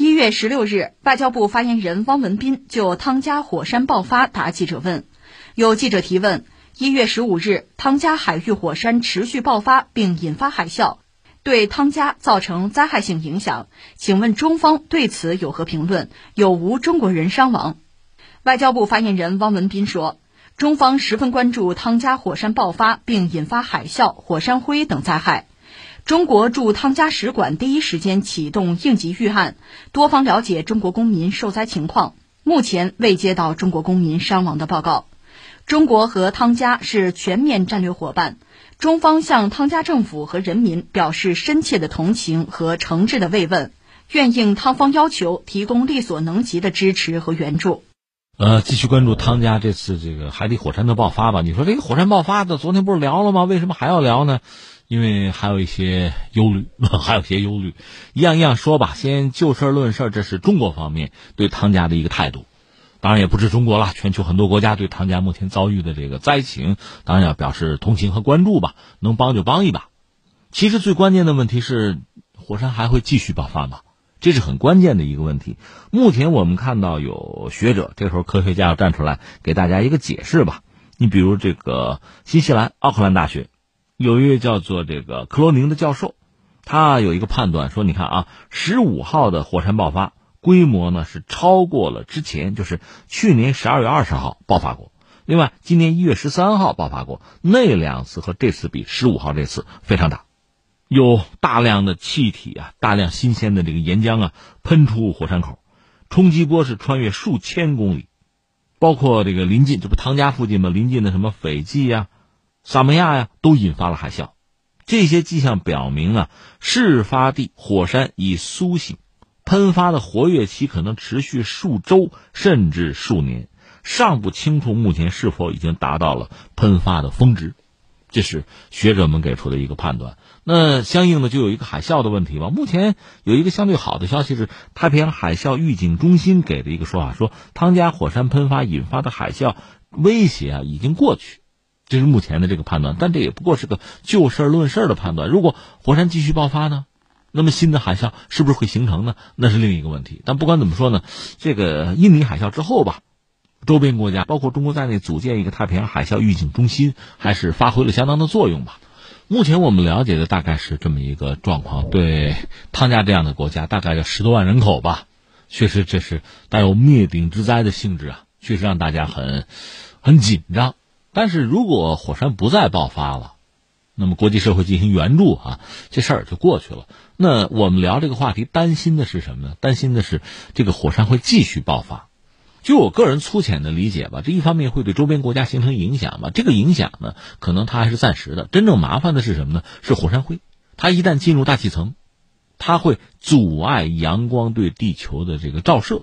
一月十六日，外交部发言人汪文斌就汤加火山爆发答记者问。有记者提问：一月十五日，汤加海域火山持续爆发并引发海啸，对汤加造成灾害性影响，请问中方对此有何评论？有无中国人伤亡？外交部发言人汪文斌说。中方十分关注汤加火山爆发并引发海啸、火山灰等灾害。中国驻汤加使馆第一时间启动应急预案，多方了解中国公民受灾情况。目前未接到中国公民伤亡的报告。中国和汤加是全面战略伙伴，中方向汤加政府和人民表示深切的同情和诚挚的慰问，愿应汤方要求提供力所能及的支持和援助。呃，继续关注汤加这次这个海底火山的爆发吧。你说这个火山爆发的，昨天不是聊了吗？为什么还要聊呢？因为还有一些忧虑，还有些忧虑。一样一样说吧。先就事论事，这是中国方面对汤加的一个态度。当然也不止中国了，全球很多国家对汤加目前遭遇的这个灾情，当然要表示同情和关注吧。能帮就帮一把。其实最关键的问题是，火山还会继续爆发吗？这是很关键的一个问题。目前我们看到有学者，这时候科学家要站出来给大家一个解释吧。你比如这个新西兰奥克兰大学有一位叫做这个克罗宁的教授，他有一个判断说：你看啊，十五号的火山爆发规模呢是超过了之前，就是去年十二月二十号爆发过，另外今年一月十三号爆发过，那两次和这次比，十五号这次非常大。有大量的气体啊，大量新鲜的这个岩浆啊，喷出火山口，冲击波是穿越数千公里，包括这个临近，这不汤加附近吗？临近的什么斐济呀、萨摩亚呀，都引发了海啸。这些迹象表明啊，事发地火山已苏醒，喷发的活跃期可能持续数周甚至数年，尚不清楚目前是否已经达到了喷发的峰值。这是学者们给出的一个判断。那相应的就有一个海啸的问题吧。目前有一个相对好的消息是，太平洋海啸预警中心给的一个说法，说汤加火山喷发引发的海啸威胁啊已经过去，这是目前的这个判断。但这也不过是个就事论事的判断。如果火山继续爆发呢，那么新的海啸是不是会形成呢？那是另一个问题。但不管怎么说呢，这个印尼海啸之后吧。周边国家，包括中国在内，组建一个太平洋海啸预警中心，还是发挥了相当的作用吧。目前我们了解的大概是这么一个状况。对汤加这样的国家，大概有十多万人口吧，确实这是带有灭顶之灾的性质啊，确实让大家很很紧张。但是如果火山不再爆发了，那么国际社会进行援助啊，这事儿就过去了。那我们聊这个话题，担心的是什么呢？担心的是这个火山会继续爆发。就我个人粗浅的理解吧，这一方面会对周边国家形成影响吧。这个影响呢，可能它还是暂时的。真正麻烦的是什么呢？是火山灰。它一旦进入大气层，它会阻碍阳光对地球的这个照射，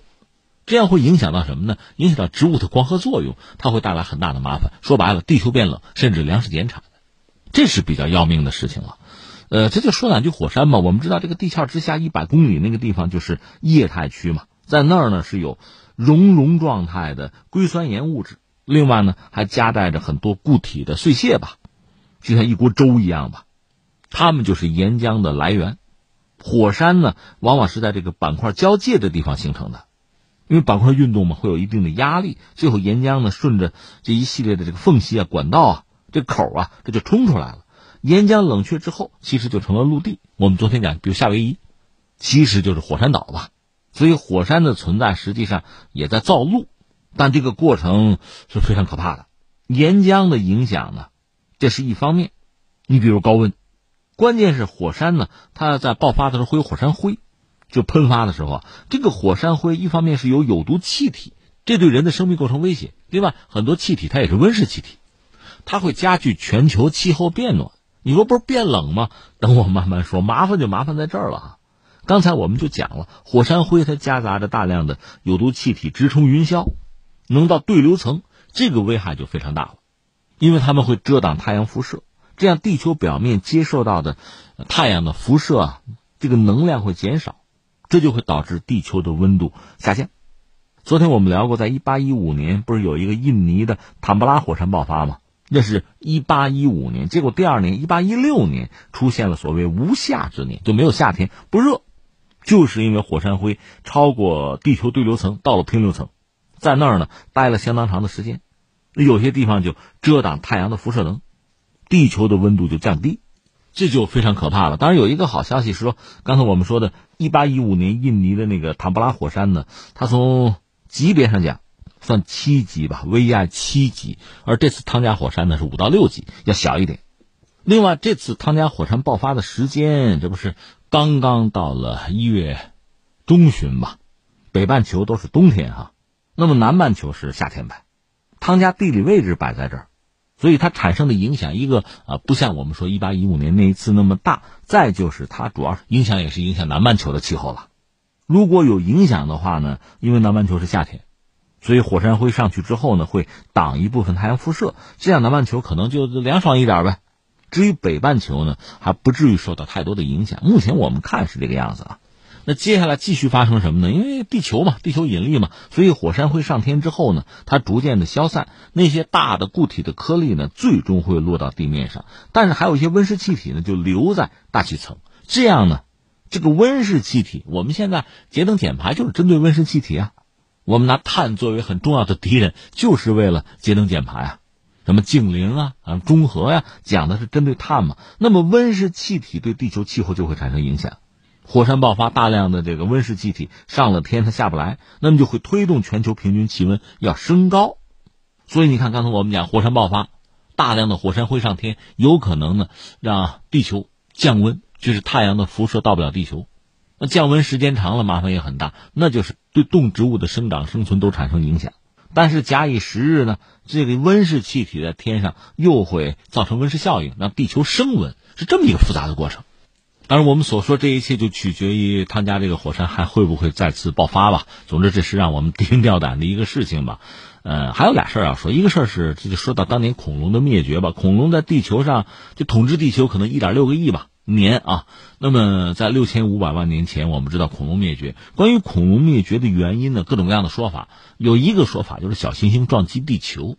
这样会影响到什么呢？影响到植物的光合作用，它会带来很大的麻烦。说白了，地球变冷，甚至粮食减产，这是比较要命的事情了。呃，这就说两句火山吧。我们知道，这个地壳之下一百公里那个地方就是液态区嘛，在那儿呢是有。熔融状态的硅酸盐物质，另外呢还夹带着很多固体的碎屑吧，就像一锅粥一样吧。它们就是岩浆的来源。火山呢，往往是在这个板块交界的地方形成的，因为板块运动嘛，会有一定的压力，最后岩浆呢顺着这一系列的这个缝隙啊、管道啊、这口啊，这就冲出来了。岩浆冷却之后，其实就成了陆地。我们昨天讲，比如夏威夷，其实就是火山岛吧。所以，火山的存在实际上也在造陆，但这个过程是非常可怕的。岩浆的影响呢，这是一方面。你比如高温，关键是火山呢，它在爆发的时候会有火山灰，就喷发的时候，这个火山灰一方面是有有毒气体，这对人的生命构成威胁；另外，很多气体它也是温室气体，它会加剧全球气候变暖。你说不是变冷吗？等我慢慢说，麻烦就麻烦在这儿了哈。刚才我们就讲了，火山灰它夹杂着大量的有毒气体，直冲云霄，能到对流层，这个危害就非常大了，因为它们会遮挡太阳辐射，这样地球表面接受到的太阳的辐射啊，这个能量会减少，这就会导致地球的温度下降。昨天我们聊过，在一八一五年不是有一个印尼的坦布拉火山爆发吗？那是一八一五年，结果第二年一八一六年出现了所谓无夏之年，就没有夏天，不热。就是因为火山灰超过地球对流层，到了平流层，在那儿呢待了相当长的时间，有些地方就遮挡太阳的辐射能，地球的温度就降低，这就非常可怕了。当然有一个好消息是说，刚才我们说的1815年印尼的那个坦布拉火山呢，它从级别上讲算七级吧威亚七级，而这次汤加火山呢是五到六级，要小一点。另外，这次汤加火山爆发的时间，这不是刚刚到了一月中旬吧？北半球都是冬天哈，那么南半球是夏天呗。汤加地理位置摆在这儿，所以它产生的影响，一个啊不像我们说一八一五年那一次那么大。再就是它主要影响也是影响南半球的气候了。如果有影响的话呢，因为南半球是夏天，所以火山灰上去之后呢，会挡一部分太阳辐射，这样南半球可能就凉爽一点呗。至于北半球呢，还不至于受到太多的影响。目前我们看是这个样子啊。那接下来继续发生什么呢？因为地球嘛，地球引力嘛，所以火山会上天之后呢，它逐渐的消散，那些大的固体的颗粒呢，最终会落到地面上。但是还有一些温室气体呢，就留在大气层。这样呢，这个温室气体，我们现在节能减排就是针对温室气体啊。我们拿碳作为很重要的敌人，就是为了节能减排啊。什么净零啊啊中和呀，讲的是针对碳嘛。那么温室气体对地球气候就会产生影响，火山爆发，大量的这个温室气体上了天，它下不来，那么就会推动全球平均气温要升高。所以你看，刚才我们讲火山爆发，大量的火山灰上天，有可能呢让地球降温，就是太阳的辐射到不了地球。那降温时间长了，麻烦也很大，那就是对动植物的生长生存都产生影响。但是假以时日呢，这个温室气体在天上又会造成温室效应，让地球升温，是这么一个复杂的过程。当然，我们所说这一切就取决于汤加这个火山还会不会再次爆发吧。总之，这是让我们提心吊胆的一个事情吧。呃，还有俩事儿要说，一个事儿是这就说到当年恐龙的灭绝吧。恐龙在地球上就统治地球可能一点六个亿吧。年啊，那么在六千五百万年前，我们知道恐龙灭绝。关于恐龙灭绝的原因呢，各种各样的说法。有一个说法就是小行星撞击地球。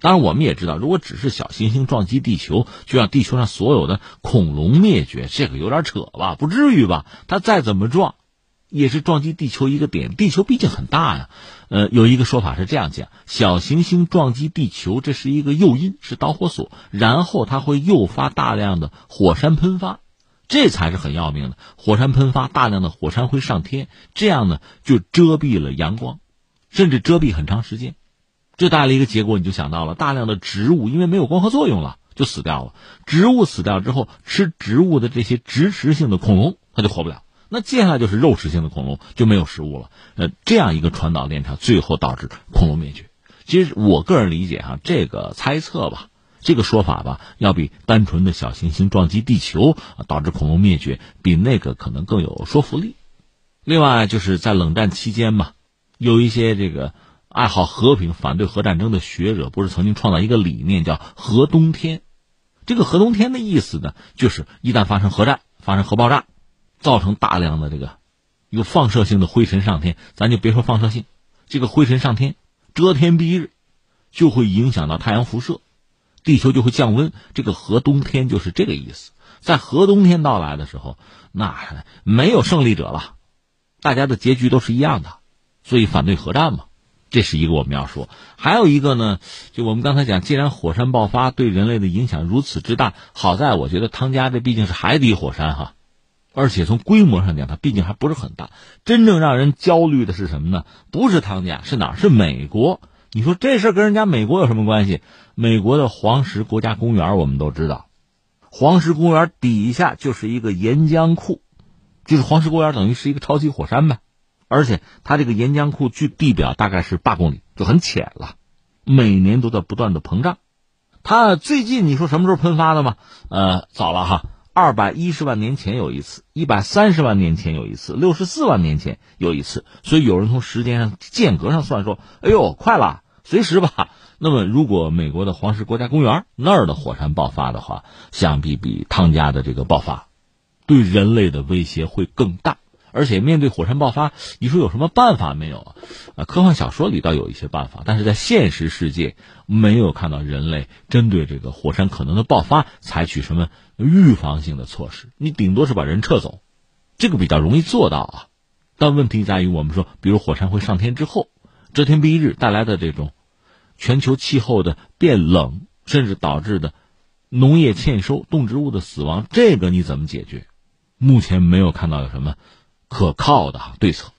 当然，我们也知道，如果只是小行星撞击地球，就让地球上所有的恐龙灭绝，这个有点扯吧？不至于吧？它再怎么撞，也是撞击地球一个点。地球毕竟很大呀。呃，有一个说法是这样讲：小行星撞击地球，这是一个诱因，是导火索，然后它会诱发大量的火山喷发，这才是很要命的。火山喷发，大量的火山灰上天，这样呢就遮蔽了阳光，甚至遮蔽很长时间，这带来一个结果，你就想到了大量的植物因为没有光合作用了，就死掉了。植物死掉之后，吃植物的这些植食性的恐龙，它就活不了。那接下来就是肉食性的恐龙就没有食物了，呃，这样一个传导链条，最后导致恐龙灭绝。其实我个人理解哈，这个猜测吧，这个说法吧，要比单纯的小行星撞击地球导致恐龙灭绝，比那个可能更有说服力。另外就是在冷战期间嘛，有一些这个爱好和平、反对核战争的学者，不是曾经创造一个理念叫“核冬天”。这个“核冬天”的意思呢，就是一旦发生核战、发生核爆炸。造成大量的这个有放射性的灰尘上天，咱就别说放射性，这个灰尘上天遮天蔽日，就会影响到太阳辐射，地球就会降温。这个核冬天就是这个意思。在核冬天到来的时候，那没有胜利者了，大家的结局都是一样的，所以反对核战嘛，这是一个我们要说。还有一个呢，就我们刚才讲，既然火山爆发对人类的影响如此之大，好在我觉得汤加这毕竟是海底火山哈。而且从规模上讲，它毕竟还不是很大。真正让人焦虑的是什么呢？不是汤加，是哪？是美国。你说这事跟人家美国有什么关系？美国的黄石国家公园我们都知道，黄石公园底下就是一个岩浆库，就是黄石公园等于是一个超级火山呗。而且它这个岩浆库距地表大概是八公里，就很浅了，每年都在不断的膨胀。它最近你说什么时候喷发的吗？呃，早了哈。二百一十万年前有一次，一百三十万年前有一次，六十四万年前有一次，所以有人从时间上间隔上算说，哎呦，快了，随时吧。那么，如果美国的黄石国家公园那儿的火山爆发的话，想必比汤加的这个爆发，对人类的威胁会更大。而且面对火山爆发，你说有什么办法没有啊？科幻小说里倒有一些办法，但是在现实世界没有看到人类针对这个火山可能的爆发采取什么预防性的措施。你顶多是把人撤走，这个比较容易做到啊。但问题在于，我们说，比如火山会上天之后，遮天蔽日带来的这种全球气候的变冷，甚至导致的农业欠收、动植物的死亡，这个你怎么解决？目前没有看到有什么可靠的对策。